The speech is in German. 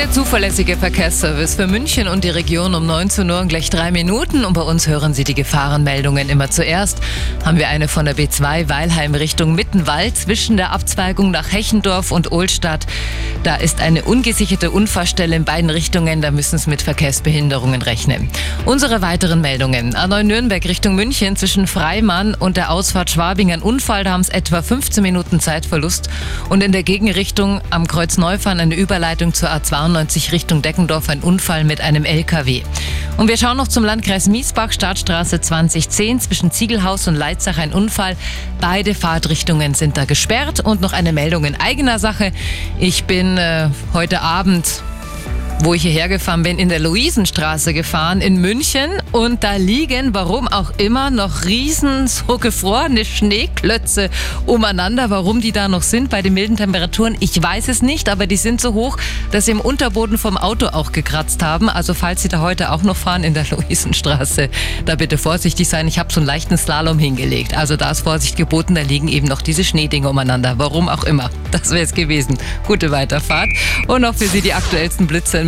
Der zuverlässige Verkehrsservice für München und die Region um 19 Uhr und gleich drei Minuten. Und bei uns hören Sie die Gefahrenmeldungen immer zuerst. Haben wir eine von der B2 Weilheim Richtung Mittenwald zwischen der Abzweigung nach Hechendorf und Ohlstadt. Da ist eine ungesicherte Unfallstelle in beiden Richtungen. Da müssen Sie mit Verkehrsbehinderungen rechnen. Unsere weiteren Meldungen. A9 Nürnberg Richtung München zwischen Freimann und der Ausfahrt Schwabing ein Unfall. Da haben es etwa 15 Minuten Zeitverlust. Und in der Gegenrichtung am Kreuz Neufahren eine Überleitung zur A2 Richtung Deckendorf ein Unfall mit einem LKW. Und wir schauen noch zum Landkreis Miesbach, Startstraße 2010 zwischen Ziegelhaus und Leitzach ein Unfall. Beide Fahrtrichtungen sind da gesperrt und noch eine Meldung in eigener Sache. Ich bin äh, heute Abend wo ich hierher gefahren bin, in der Luisenstraße gefahren in München und da liegen, warum auch immer, noch riesen so gefrorene Schneeklötze umeinander. Warum die da noch sind bei den milden Temperaturen, ich weiß es nicht, aber die sind so hoch, dass sie im Unterboden vom Auto auch gekratzt haben. Also falls Sie da heute auch noch fahren in der Luisenstraße, da bitte vorsichtig sein. Ich habe so einen leichten Slalom hingelegt. Also da ist Vorsicht geboten, da liegen eben noch diese Schneedinge umeinander. Warum auch immer. Das wäre es gewesen. Gute Weiterfahrt und auch für Sie die aktuellsten Blitze